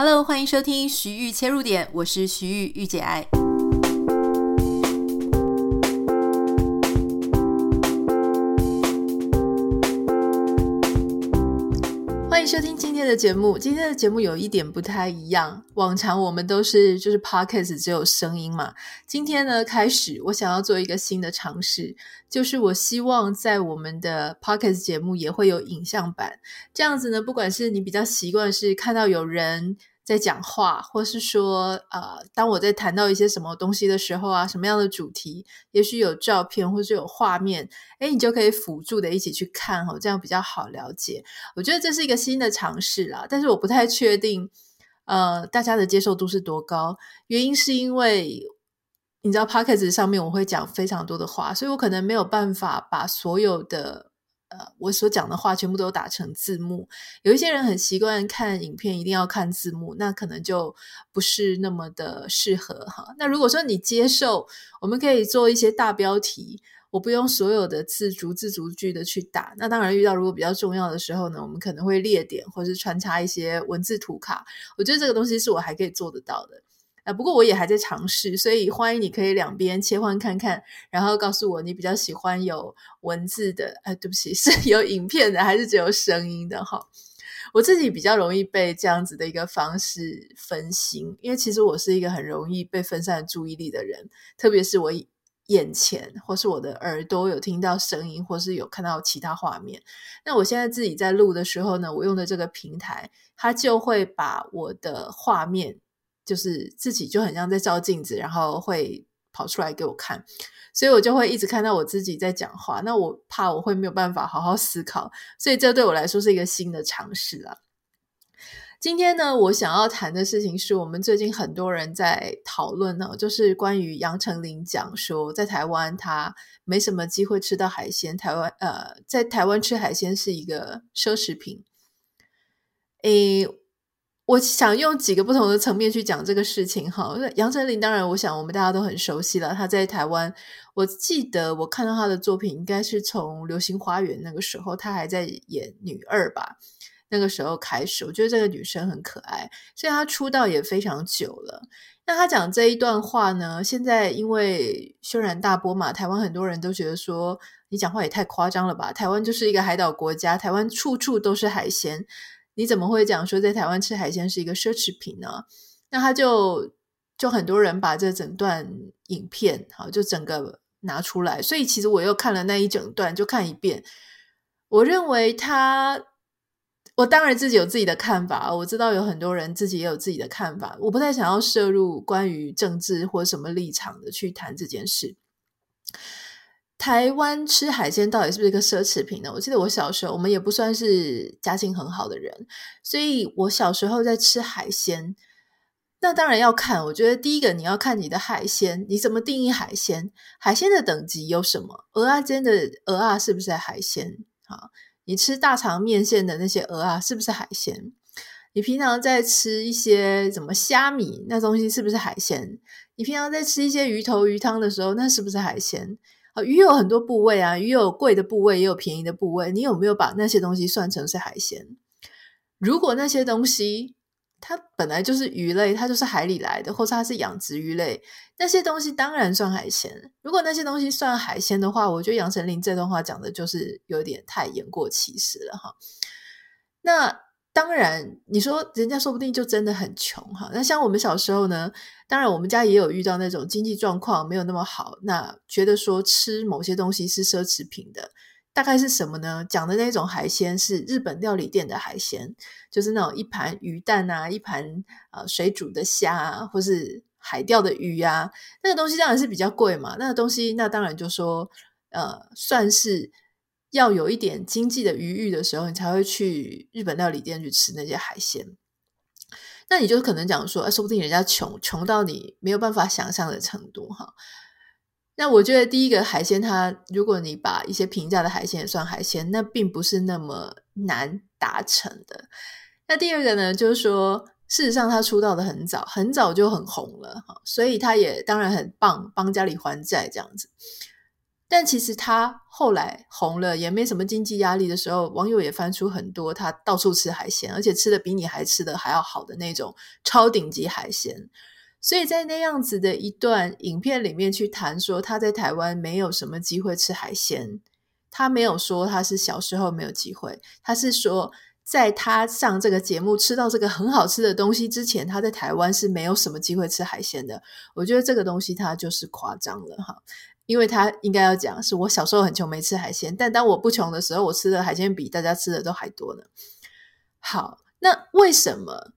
Hello，欢迎收听徐玉切入点，我是徐玉玉姐爱。欢迎收听今天的节目。今天的节目有一点不太一样，往常我们都是就是 podcast 只有声音嘛。今天呢，开始我想要做一个新的尝试，就是我希望在我们的 podcast 节目也会有影像版。这样子呢，不管是你比较习惯是看到有人。在讲话，或是说，呃，当我在谈到一些什么东西的时候啊，什么样的主题，也许有照片，或是有画面，诶，你就可以辅助的一起去看哦，这样比较好了解。我觉得这是一个新的尝试啦，但是我不太确定，呃，大家的接受度是多高。原因是因为你知道，Podcast 上面我会讲非常多的话，所以我可能没有办法把所有的。呃，我所讲的话全部都打成字幕。有一些人很习惯看影片，一定要看字幕，那可能就不是那么的适合哈。那如果说你接受，我们可以做一些大标题，我不用所有的字逐字逐句的去打。那当然，遇到如果比较重要的时候呢，我们可能会列点或是穿插一些文字图卡。我觉得这个东西是我还可以做得到的。啊不过我也还在尝试，所以欢迎你可以两边切换看看，然后告诉我你比较喜欢有文字的，哎，对不起，是有影片的还是只有声音的哈？我自己比较容易被这样子的一个方式分心，因为其实我是一个很容易被分散注意力的人，特别是我眼前或是我的耳朵有听到声音，或是有看到其他画面。那我现在自己在录的时候呢，我用的这个平台，它就会把我的画面。就是自己就很像在照镜子，然后会跑出来给我看，所以我就会一直看到我自己在讲话。那我怕我会没有办法好好思考，所以这对我来说是一个新的尝试啊。今天呢，我想要谈的事情是我们最近很多人在讨论呢，就是关于杨丞琳讲说，在台湾他没什么机会吃到海鲜，台湾呃，在台湾吃海鲜是一个奢侈品。诶。我想用几个不同的层面去讲这个事情哈。杨丞琳当然，我想我们大家都很熟悉了。她在台湾，我记得我看到她的作品，应该是从《流星花园》那个时候，她还在演女二吧。那个时候开始，我觉得这个女生很可爱，所以她出道也非常久了。那她讲这一段话呢，现在因为轩然大波嘛，台湾很多人都觉得说你讲话也太夸张了吧？台湾就是一个海岛国家，台湾处处都是海鲜。你怎么会讲说在台湾吃海鲜是一个奢侈品呢？那他就就很多人把这整段影片好就整个拿出来，所以其实我又看了那一整段，就看一遍。我认为他，我当然自己有自己的看法，我知道有很多人自己也有自己的看法，我不太想要涉入关于政治或什么立场的去谈这件事。台湾吃海鲜到底是不是一个奢侈品呢？我记得我小时候，我们也不算是家境很好的人，所以我小时候在吃海鲜，那当然要看。我觉得第一个你要看你的海鲜，你怎么定义海鲜？海鲜的等级有什么？鹅啊煎的鹅啊是不是海鲜？啊，你吃大肠面线的那些鹅啊是不是海鲜？你平常在吃一些什么虾米那东西是不是海鲜？你平常在吃一些鱼头鱼汤的时候，那是不是海鲜？鱼有很多部位啊，鱼有贵的部位，也有便宜的部位。你有没有把那些东西算成是海鲜？如果那些东西它本来就是鱼类，它就是海里来的，或者它是养殖鱼类，那些东西当然算海鲜。如果那些东西算海鲜的话，我觉得杨丞琳这段话讲的就是有点太言过其实了哈。那。当然，你说人家说不定就真的很穷哈。那像我们小时候呢，当然我们家也有遇到那种经济状况没有那么好，那觉得说吃某些东西是奢侈品的，大概是什么呢？讲的那种海鲜是日本料理店的海鲜，就是那种一盘鱼蛋啊，一盘呃水煮的虾啊，或是海钓的鱼啊，那个东西当然是比较贵嘛。那个东西那当然就说呃算是。要有一点经济的余裕的时候，你才会去日本料理店去吃那些海鲜。那你就可能讲说，哎，说不定人家穷，穷到你没有办法想象的程度哈。那我觉得第一个海鲜，它如果你把一些平价的海鲜也算海鲜，那并不是那么难达成的。那第二个呢，就是说，事实上他出道的很早，很早就很红了哈，所以他也当然很棒，帮家里还债这样子。但其实他后来红了，也没什么经济压力的时候，网友也翻出很多他到处吃海鲜，而且吃的比你还吃的还要好的那种超顶级海鲜。所以在那样子的一段影片里面去谈说他在台湾没有什么机会吃海鲜，他没有说他是小时候没有机会，他是说在他上这个节目吃到这个很好吃的东西之前，他在台湾是没有什么机会吃海鲜的。我觉得这个东西他就是夸张了哈。因为他应该要讲，是我小时候很穷，没吃海鲜，但当我不穷的时候，我吃的海鲜比大家吃的都还多呢。好，那为什么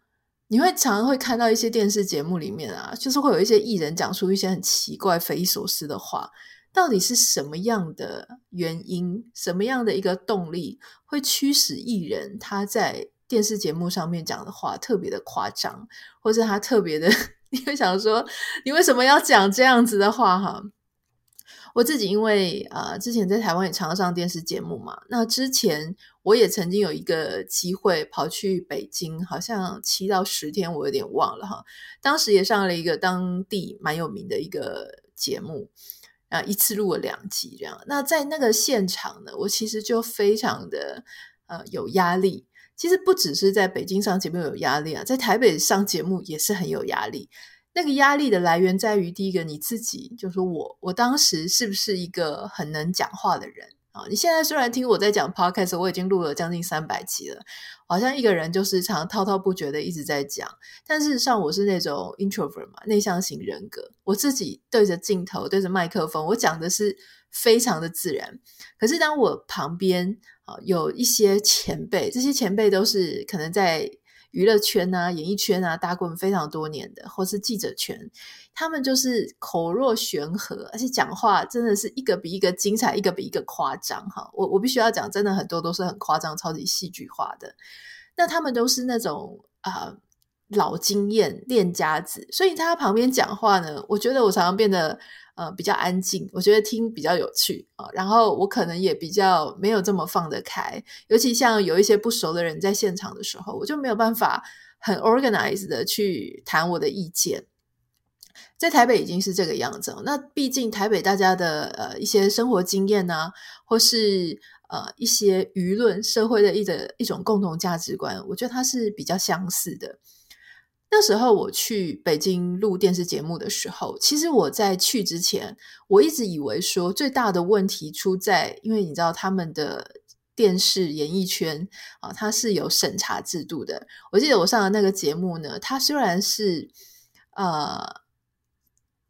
你会常常会看到一些电视节目里面啊，就是会有一些艺人讲出一些很奇怪、匪夷所思的话？到底是什么样的原因，什么样的一个动力，会驱使艺人他在电视节目上面讲的话特别的夸张，或者他特别的，你会想说，你为什么要讲这样子的话？哈。我自己因为呃之前在台湾也常上电视节目嘛，那之前我也曾经有一个机会跑去北京，好像七到十天，我有点忘了哈。当时也上了一个当地蛮有名的一个节目，啊，一次录了两集这样。那在那个现场呢，我其实就非常的呃有压力。其实不只是在北京上节目有压力啊，在台北上节目也是很有压力。那个压力的来源在于，第一个你自己，就是说我，我当时是不是一个很能讲话的人啊？你现在虽然听我在讲 podcast，我已经录了将近三百集了，好像一个人就是常滔滔不绝的一直在讲，但事实上我是那种 introvert 嘛，内向型人格，我自己对着镜头，对着麦克风，我讲的是非常的自然。可是当我旁边啊有一些前辈，这些前辈都是可能在。娱乐圈啊，演艺圈啊，打滚非常多年的，或是记者圈，他们就是口若悬河，而且讲话真的是一个比一个精彩，一个比一个夸张哈。我我必须要讲，真的很多都是很夸张、超级戏剧化的。那他们都是那种啊、老经验练家子，所以他旁边讲话呢，我觉得我常常变得。呃，比较安静，我觉得听比较有趣啊。然后我可能也比较没有这么放得开，尤其像有一些不熟的人在现场的时候，我就没有办法很 organized 的去谈我的意见。在台北已经是这个样子，那毕竟台北大家的呃一些生活经验啊，或是呃一些舆论社会的一的一种共同价值观，我觉得它是比较相似的。那时候我去北京录电视节目的时候，其实我在去之前，我一直以为说最大的问题出在，因为你知道他们的电视演艺圈啊，它是有审查制度的。我记得我上的那个节目呢，它虽然是呃。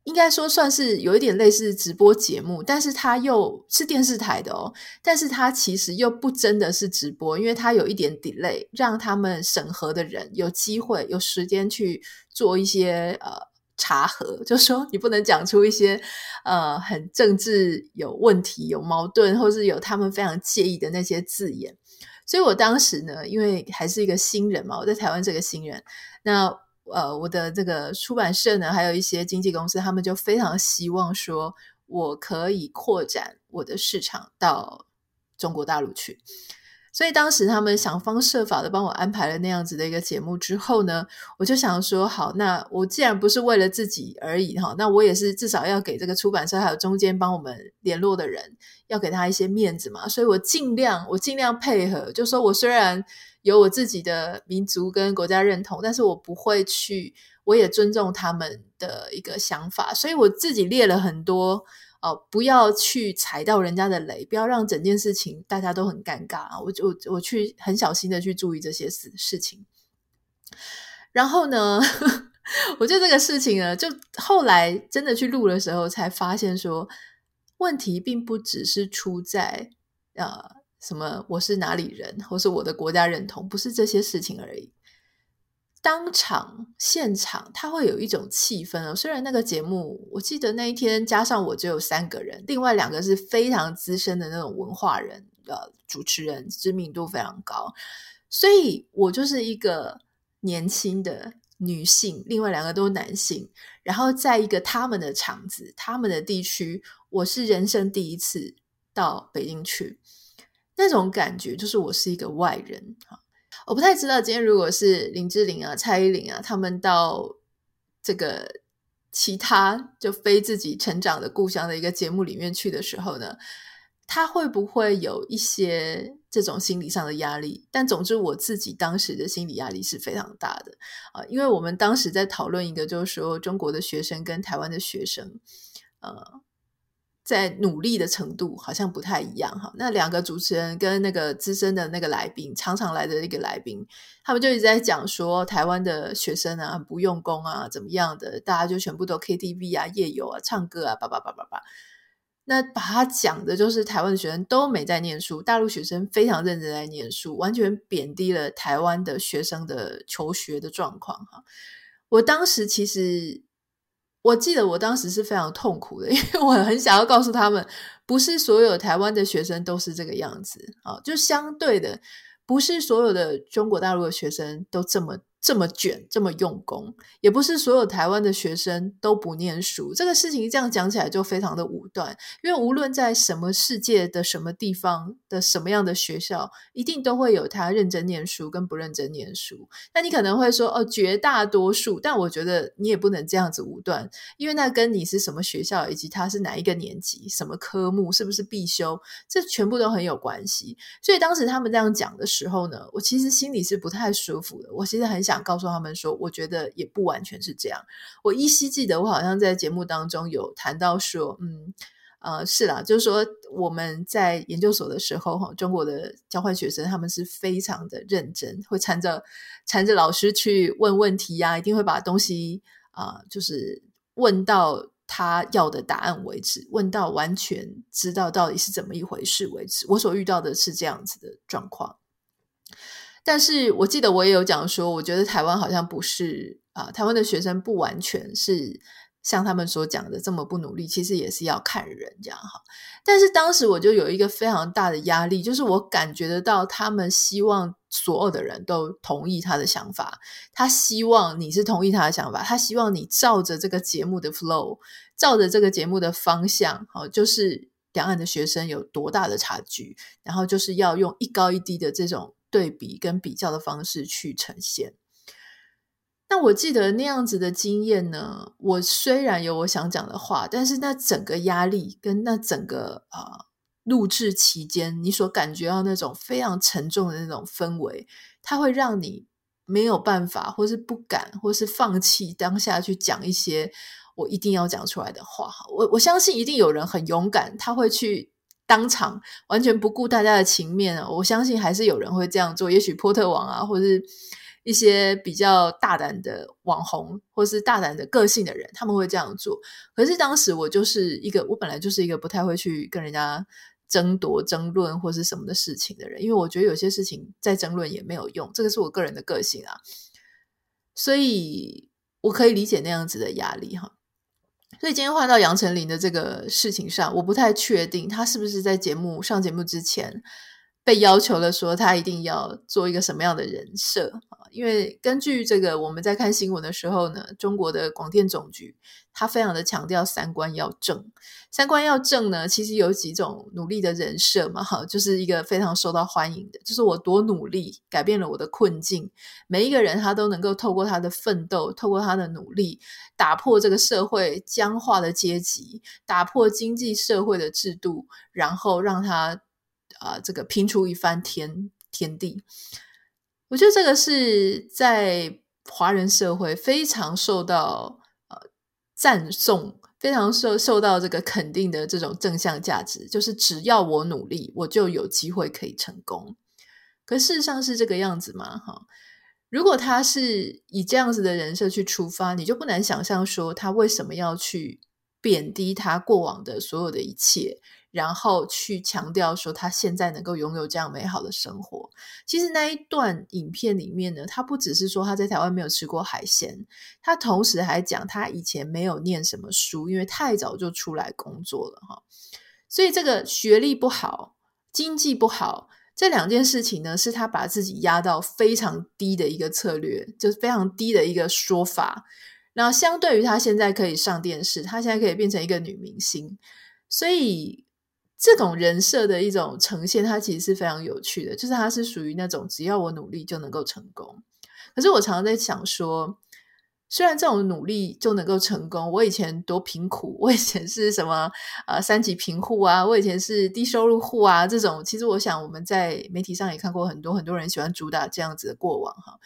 应该说算是有一点类似直播节目，但是它又是电视台的哦。但是它其实又不真的是直播，因为它有一点 delay，让他们审核的人有机会有时间去做一些呃查核，就说你不能讲出一些呃很政治有问题、有矛盾，或是有他们非常介意的那些字眼。所以我当时呢，因为还是一个新人嘛，我在台湾这个新人，那。呃，我的这个出版社呢，还有一些经纪公司，他们就非常希望说，我可以扩展我的市场到中国大陆去。所以当时他们想方设法的帮我安排了那样子的一个节目之后呢，我就想说，好，那我既然不是为了自己而已哈，那我也是至少要给这个出版社还有中间帮我们联络的人，要给他一些面子嘛。所以我尽量，我尽量配合，就说我虽然。有我自己的民族跟国家认同，但是我不会去，我也尊重他们的一个想法，所以我自己列了很多、呃，不要去踩到人家的雷，不要让整件事情大家都很尴尬啊！我就我我去很小心的去注意这些事事情，然后呢，我觉得这个事情呢，就后来真的去录的时候，才发现说问题并不只是出在呃。什么？我是哪里人，或是我的国家认同，不是这些事情而已。当场现场，它会有一种气氛哦。虽然那个节目，我记得那一天加上我只有三个人，另外两个是非常资深的那种文化人，呃，主持人知名度非常高，所以我就是一个年轻的女性，另外两个都是男性。然后在一个他们的场子、他们的地区，我是人生第一次到北京去。那种感觉就是我是一个外人哈，我不太知道今天如果是林志玲啊、蔡依林啊，他们到这个其他就非自己成长的故乡的一个节目里面去的时候呢，他会不会有一些这种心理上的压力？但总之，我自己当时的心理压力是非常大的啊，因为我们当时在讨论一个，就是说中国的学生跟台湾的学生，呃。在努力的程度好像不太一样哈。那两个主持人跟那个资深的那个来宾，常常来的一个来宾，他们就一直在讲说台湾的学生啊很不用功啊，怎么样的，大家就全部都 KTV 啊、夜游啊、唱歌啊，叭叭叭叭叭。那把他讲的就是台湾的学生都没在念书，大陆学生非常认真在念书，完全贬低了台湾的学生的求学的状况哈。我当时其实。我记得我当时是非常痛苦的，因为我很想要告诉他们，不是所有台湾的学生都是这个样子啊，就相对的，不是所有的中国大陆的学生都这么。这么卷，这么用功，也不是所有台湾的学生都不念书。这个事情这样讲起来就非常的武断，因为无论在什么世界的什么地方的什么样的学校，一定都会有他认真念书跟不认真念书。那你可能会说，哦，绝大多数，但我觉得你也不能这样子武断，因为那跟你是什么学校，以及他是哪一个年级、什么科目、是不是必修，这全部都很有关系。所以当时他们这样讲的时候呢，我其实心里是不太舒服的。我其实很想。想告诉他们说，我觉得也不完全是这样。我依稀记得，我好像在节目当中有谈到说，嗯，呃，是啦，就是说我们在研究所的时候，哈，中国的交换学生他们是非常的认真，会缠着缠着老师去问问题呀、啊，一定会把东西啊、就是问到他要的答案为止，问到完全知道到底是怎么一回事为止。我所遇到的是这样子的状况。但是我记得我也有讲说，我觉得台湾好像不是啊、台湾的学生不完全是像他们所讲的这么不努力，其实也是要看人这样哈。但是当时我就有一个非常大的压力，就是我感觉得到他们希望所有的人都同意他的想法，他希望你是同意他的想法，他希望你照着这个节目的 flow，照着这个节目的方向，好，就是两岸的学生有多大的差距，然后就是要用一高一低的这种。对比跟比较的方式去呈现。那我记得那样子的经验呢，我虽然有我想讲的话，但是那整个压力跟那整个啊、呃、录制期间，你所感觉到那种非常沉重的那种氛围，它会让你没有办法，或是不敢，或是放弃当下去讲一些我一定要讲出来的话。我我相信一定有人很勇敢，他会去。当场完全不顾大家的情面，我相信还是有人会这样做。也许波特王啊，或者是一些比较大胆的网红，或是大胆的个性的人，他们会这样做。可是当时我就是一个，我本来就是一个不太会去跟人家争夺、争论或是什么的事情的人，因为我觉得有些事情再争论也没有用。这个是我个人的个性啊，所以我可以理解那样子的压力哈。所以今天换到杨丞琳的这个事情上，我不太确定他是不是在节目上节目之前被要求了，说他一定要做一个什么样的人设？因为根据这个我们在看新闻的时候呢，中国的广电总局他非常的强调三观要正。三观要正呢，其实有几种努力的人设嘛，哈，就是一个非常受到欢迎的，就是我多努力改变了我的困境，每一个人他都能够透过他的奋斗，透过他的努力，打破这个社会僵化的阶级，打破经济社会的制度，然后让他啊、呃，这个拼出一番天天地。我觉得这个是在华人社会非常受到呃赞颂。非常受受到这个肯定的这种正向价值，就是只要我努力，我就有机会可以成功。可事实上是这个样子吗？哈，如果他是以这样子的人设去出发，你就不难想象说他为什么要去贬低他过往的所有的一切。然后去强调说他现在能够拥有这样美好的生活。其实那一段影片里面呢，他不只是说他在台湾没有吃过海鲜，他同时还讲他以前没有念什么书，因为太早就出来工作了哈。所以这个学历不好、经济不好这两件事情呢，是他把自己压到非常低的一个策略，就是非常低的一个说法。然后相对于他现在可以上电视，他现在可以变成一个女明星，所以。这种人设的一种呈现，它其实是非常有趣的，就是它是属于那种只要我努力就能够成功。可是我常常在想说，虽然这种努力就能够成功，我以前多贫苦，我以前是什么呃三级贫户啊，我以前是低收入户啊，这种其实我想我们在媒体上也看过很多很多人喜欢主打这样子的过往哈。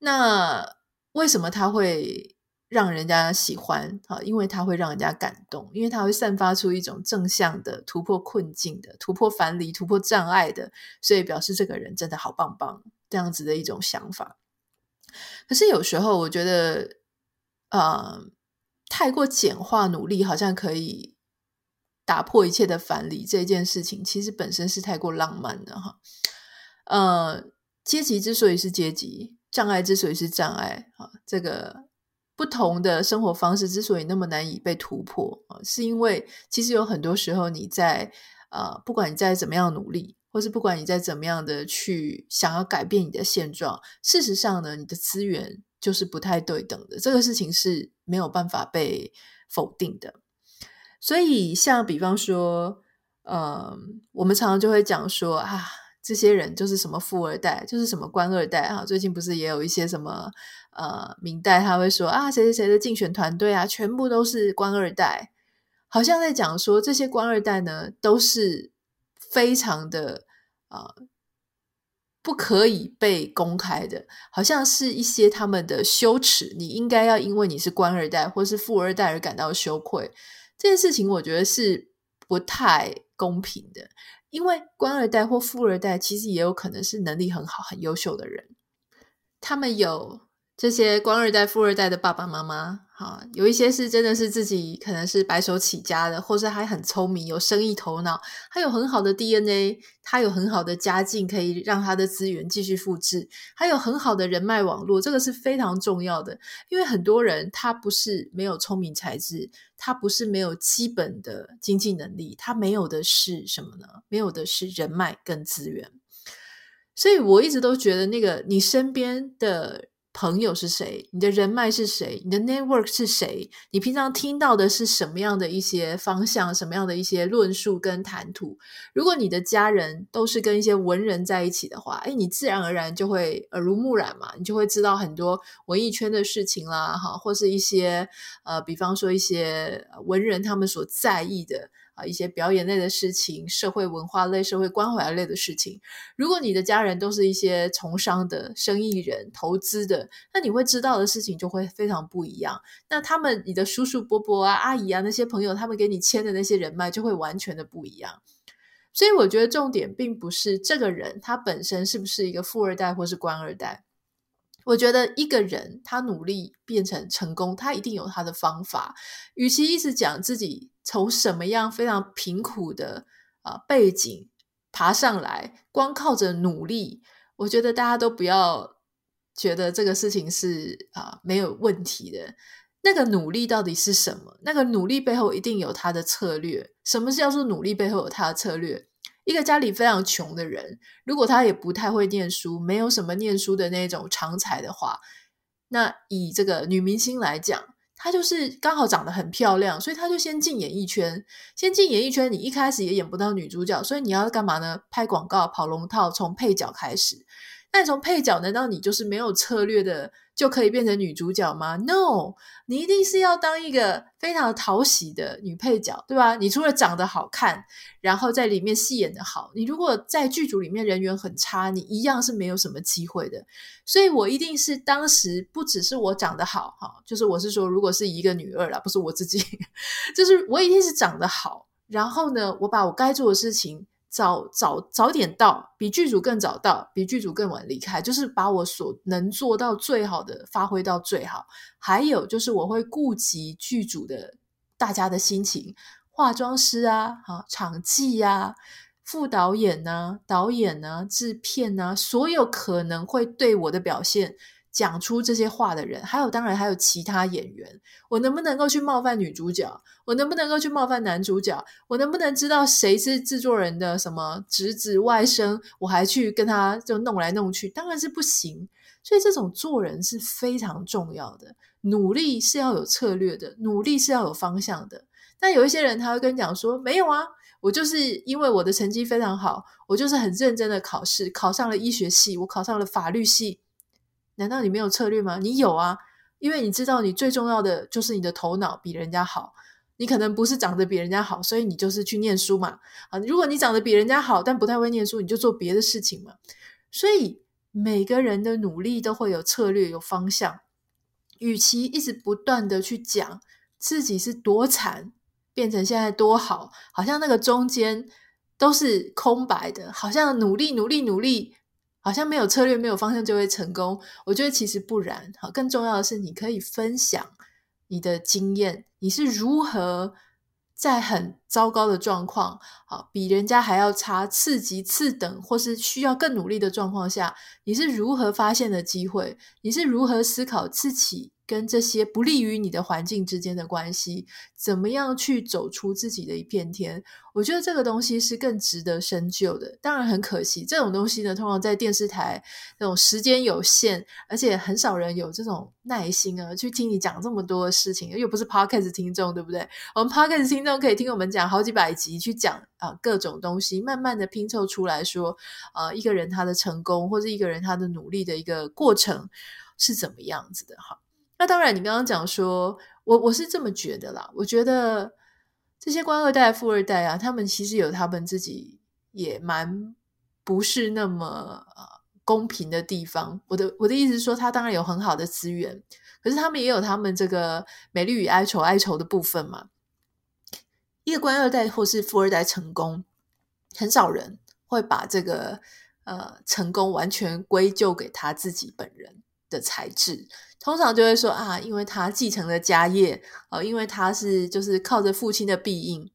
那为什么他会让人家喜欢？哈，因为他会让人家感动，因为他会散发出一种正向的突破困境的、突破樊篱、突破障碍的，所以表示这个人真的好棒棒，这样子的一种想法。可是有时候我觉得，呃，太过简化努力好像可以打破一切的樊篱，这件事情其实本身是太过浪漫的哈。呃，阶级之所以是阶级，障碍之所以是障碍啊，这个不同的生活方式之所以那么难以被突破啊，是因为其实有很多时候你在呃，不管你在怎么样努力。或是不管你再怎么样的去想要改变你的现状，事实上呢，你的资源就是不太对等的。这个事情是没有办法被否定的。所以，像比方说，呃，我们常常就会讲说啊，这些人就是什么富二代，就是什么官二代啊。最近不是也有一些什么呃明代，他会说啊，谁谁谁的竞选团队啊，全部都是官二代，好像在讲说这些官二代呢都是。非常的啊、呃，不可以被公开的，好像是一些他们的羞耻。你应该要因为你是官二代或是富二代而感到羞愧。这件事情我觉得是不太公平的，因为官二代或富二代其实也有可能是能力很好、很优秀的人，他们有。这些官二代、富二代的爸爸妈妈，哈，有一些是真的是自己可能是白手起家的，或是还很聪明，有生意头脑，他有很好的 DNA，他有很好的家境，可以让他的资源继续复制，还有很好的人脉网络，这个是非常重要的。因为很多人他不是没有聪明才智，他不是没有基本的经济能力，他没有的是什么呢？没有的是人脉跟资源。所以我一直都觉得，那个你身边的。朋友是谁？你的人脉是谁？你的 network 是谁？你平常听到的是什么样的一些方向？什么样的一些论述跟谈吐？如果你的家人都是跟一些文人在一起的话，诶，你自然而然就会耳濡目染嘛，你就会知道很多文艺圈的事情啦，哈，或是一些呃，比方说一些文人他们所在意的。啊，一些表演类的事情，社会文化类、社会关怀类的事情。如果你的家人都是一些从商的生意人、投资的，那你会知道的事情就会非常不一样。那他们，你的叔叔伯伯啊、阿姨啊那些朋友，他们给你牵的那些人脉就会完全的不一样。所以，我觉得重点并不是这个人他本身是不是一个富二代或是官二代。我觉得一个人他努力变成成功，他一定有他的方法。与其一直讲自己从什么样非常贫苦的啊、背景爬上来，光靠着努力，我觉得大家都不要觉得这个事情是啊、没有问题的。那个努力到底是什么？那个努力背后一定有他的策略。什么是叫做努力背后有他的策略？一个家里非常穷的人，如果他也不太会念书，没有什么念书的那种长才的话，那以这个女明星来讲，她就是刚好长得很漂亮，所以她就先进演艺圈。先进演艺圈，你一开始也演不到女主角，所以你要干嘛呢？拍广告、跑龙套，从配角开始。那你从配角，难道你就是没有策略的？就可以变成女主角吗？No，你一定是要当一个非常讨喜的女配角，对吧？你除了长得好看，然后在里面戏演得好，你如果在剧组里面人缘很差，你一样是没有什么机会的。所以我一定是当时不只是我长得好，哈，就是我是说，如果是一个女二啦，不是我自己，就是我一定是长得好，然后呢，我把我该做的事情。早早早点到，比剧组更早到，比剧组更晚离开，就是把我所能做到最好的发挥到最好。还有就是我会顾及剧组的大家的心情，化妆师啊，哈，场记呀，副导演呐，导演呐，制片呐，所有可能会对我的表现。讲出这些话的人，还有当然还有其他演员，我能不能够去冒犯女主角？我能不能够去冒犯男主角？我能不能知道谁是制作人的什么侄子、外甥？我还去跟他就弄来弄去，当然是不行。所以这种做人是非常重要的，努力是要有策略的，努力是要有方向的。但有一些人他会跟你讲说，没有啊，我就是因为我的成绩非常好，我就是很认真的考试，考上了医学系，我考上了法律系。难道你没有策略吗？你有啊，因为你知道你最重要的就是你的头脑比人家好。你可能不是长得比人家好，所以你就是去念书嘛。啊，如果你长得比人家好，但不太会念书，你就做别的事情嘛。所以每个人的努力都会有策略、有方向。与其一直不断的去讲自己是多惨，变成现在多好，好像那个中间都是空白的，好像努力、努力、努力，好像没有策略、没有方向就会成功。我觉得其实不然。好，更重要的是你可以分享你的经验。你是如何在很糟糕的状况，好，比人家还要差，次级、次等，或是需要更努力的状况下，你是如何发现的机会？你是如何思考自己？跟这些不利于你的环境之间的关系，怎么样去走出自己的一片天？我觉得这个东西是更值得深究的。当然很可惜，这种东西呢，通常在电视台那种时间有限，而且很少人有这种耐心啊，去听你讲这么多的事情。又不是 Podcast 听众，对不对？我们 Podcast 听众可以听我们讲好几百集，去讲啊各种东西，慢慢的拼凑出来说，啊一个人他的成功，或者一个人他的努力的一个过程是怎么样子的哈。那当然，你刚刚讲说，我我是这么觉得啦。我觉得这些官二代、富二代啊，他们其实有他们自己也蛮不是那么呃公平的地方。我的我的意思是说，他当然有很好的资源，可是他们也有他们这个美丽与哀愁、哀愁的部分嘛。一个官二代或是富二代成功，很少人会把这个呃成功完全归咎给他自己本人的才智。通常就会说啊，因为他继承了家业，哦，因为他是就是靠着父亲的庇荫，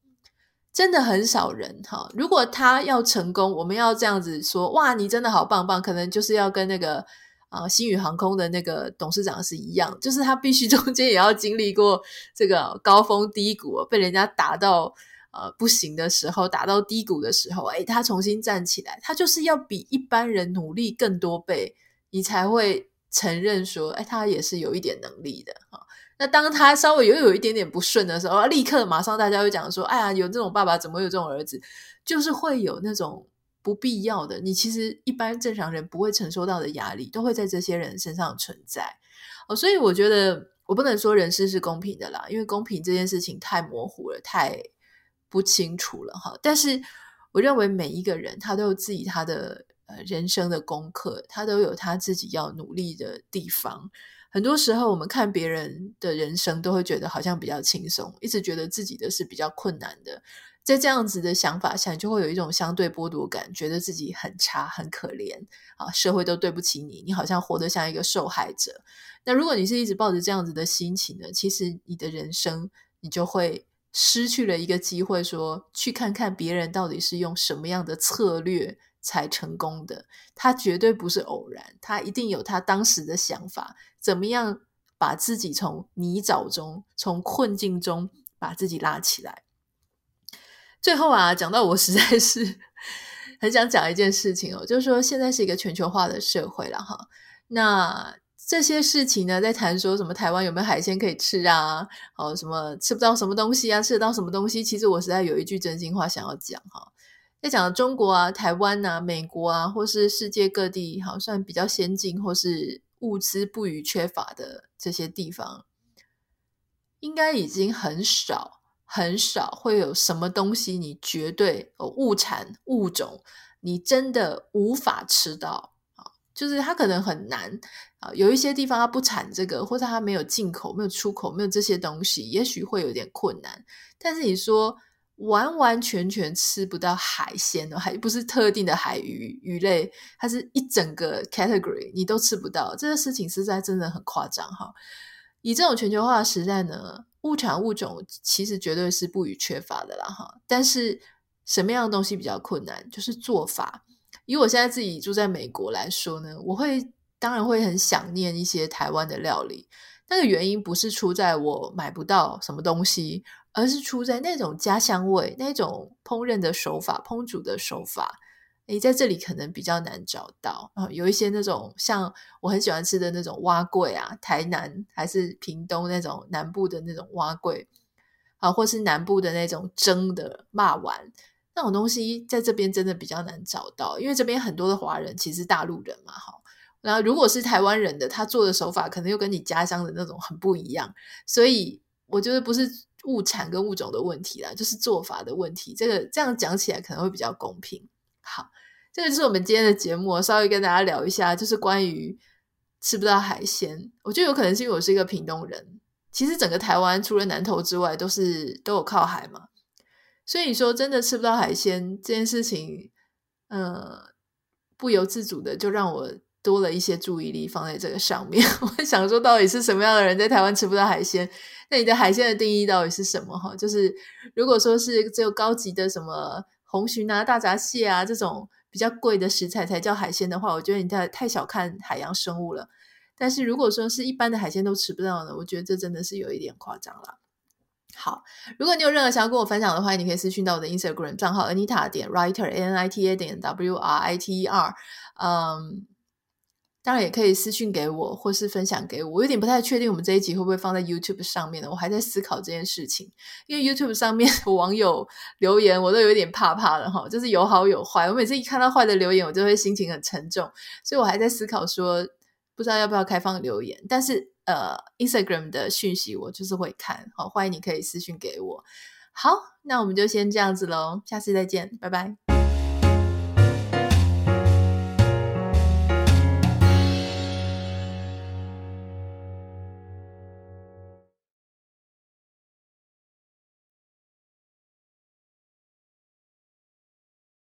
真的很少人哈。如果他要成功，我们要这样子说，哇，你真的好棒棒，可能就是要跟那个啊星宇航空的那个董事长是一样，就是他必须 中间也要经历过这个高峰低谷，被人家打到呃不行的时候，打到低谷的时候，诶，他重新站起来，他就是要比一般人努力更多倍，你才会。承认说，哎，他也是有一点能力的哈。那当他稍微又有一点点不顺的时候，立刻马上大家会讲说，哎呀，有这种爸爸怎么有这种儿子？就是会有那种不必要的，你其实一般正常人不会承受到的压力，都会在这些人身上存在。哦，所以我觉得我不能说人事是公平的啦，因为公平这件事情太模糊了，太不清楚了哈。但是我认为每一个人他都有自己他的。呃，人生的功课，他都有他自己要努力的地方。很多时候，我们看别人的人生，都会觉得好像比较轻松，一直觉得自己的是比较困难的。在这样子的想法下，就会有一种相对剥夺感，觉得自己很差、很可怜啊，社会都对不起你，你好像活得像一个受害者。那如果你是一直抱着这样子的心情呢，其实你的人生，你就会失去了一个机会，说去看看别人到底是用什么样的策略。才成功的，他绝对不是偶然，他一定有他当时的想法，怎么样把自己从泥沼中、从困境中把自己拉起来。最后啊，讲到我实在是 很想讲一件事情哦，就是说现在是一个全球化的社会了哈，那这些事情呢，在谈说什么台湾有没有海鲜可以吃啊，哦，什么吃不到什么东西啊，吃得到什么东西？其实我实在有一句真心话想要讲哈。在讲中国啊、台湾啊、美国啊，或是世界各地，好像比较先进或是物资不予缺乏的这些地方，应该已经很少很少会有什么东西，你绝对物产物种，你真的无法吃到啊！就是它可能很难啊，有一些地方它不产这个，或者它没有进口、没有出口、没有这些东西，也许会有点困难。但是你说，完完全全吃不到海鲜哦，还不是特定的海鱼鱼类，它是一整个 category，你都吃不到，这个事情实在真的很夸张哈。以这种全球化的时代呢，物产物种其实绝对是不予缺乏的啦哈。但是什么样的东西比较困难？就是做法。以我现在自己住在美国来说呢，我会当然会很想念一些台湾的料理，那个原因不是出在我买不到什么东西。而是出在那种家乡味，那种烹饪的手法、烹煮的手法，诶，在这里可能比较难找到啊。有一些那种像我很喜欢吃的那种碗粿啊，台南还是屏东那种南部的那种碗粿啊，或是南部的那种蒸的骂丸，那种东西在这边真的比较难找到，因为这边很多的华人其实大陆人嘛，哈。然后如果是台湾人的，他做的手法可能又跟你家乡的那种很不一样，所以我觉得不是物产跟物种的问题啦，就是做法的问题。这个这样讲起来可能会比较公平。好，这个就是我们今天的节目，稍微跟大家聊一下，就是关于吃不到海鲜。我觉得有可能是因为我是一个屏东人，其实整个台湾除了南投之外，都是都有靠海嘛，所以你说真的吃不到海鲜这件事情，呃，不由自主的就让我。多了一些注意力放在这个上面，我想说，到底是什么样的人在台湾吃不到海鲜？那你的海鲜的定义到底是什么？哈，就是如果说是只有高级的什么红鲟啊、大闸蟹啊这种比较贵的食材才叫海鲜的话，我觉得你太太小看海洋生物了。但是如果说是一般的海鲜都吃不到呢，我觉得这真的是有一点夸张了。好，如果你有任何想要跟我分享的话，你可以私讯到我的 Instagram 账号 Anita 点 Writer A N I T A 点 W R I T E R，嗯。当然也可以私信给我，或是分享给我。我有点不太确定我们这一集会不会放在 YouTube 上面呢？我还在思考这件事情。因为 YouTube 上面的网友留言，我都有点怕怕了哈，就是有好有坏。我每次一看到坏的留言，我就会心情很沉重。所以我还在思考说，不知道要不要开放留言。但是呃，Instagram 的讯息我就是会看，好，欢迎你可以私信给我。好，那我们就先这样子喽，下次再见，拜拜。